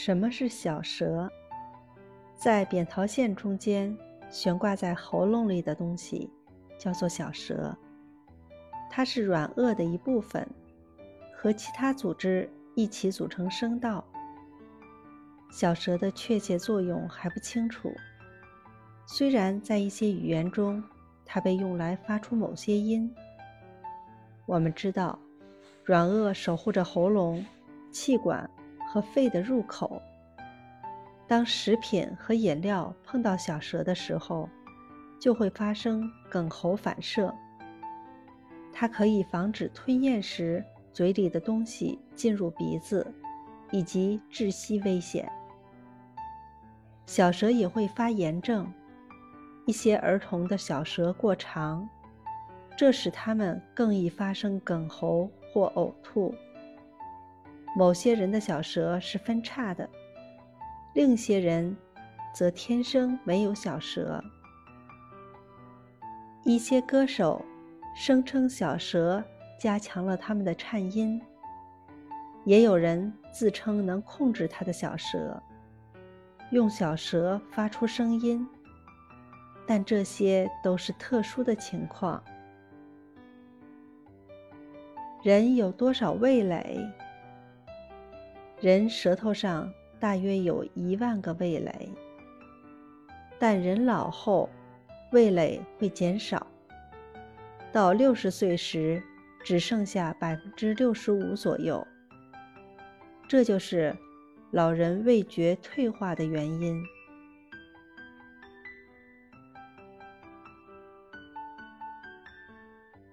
什么是小舌？在扁桃腺中间悬挂在喉咙里的东西叫做小舌，它是软腭的一部分，和其他组织一起组成声道。小舌的确切作用还不清楚，虽然在一些语言中，它被用来发出某些音。我们知道，软腭守护着喉咙、气管和肺的入口。当食品和饮料碰到小舌的时候，就会发生哽喉反射。它可以防止吞咽时嘴里的东西进入鼻子，以及窒息危险。小舌也会发炎症，一些儿童的小舌过长，这使他们更易发生哽喉或呕吐。某些人的小舌是分叉的。另一些人则天生没有小舌。一些歌手声称小舌加强了他们的颤音，也有人自称能控制他的小舌，用小舌发出声音。但这些都是特殊的情况。人有多少味蕾？人舌头上。大约有一万个味蕾，但人老后，味蕾会减少，到六十岁时只剩下百分之六十五左右。这就是老人味觉退化的原因。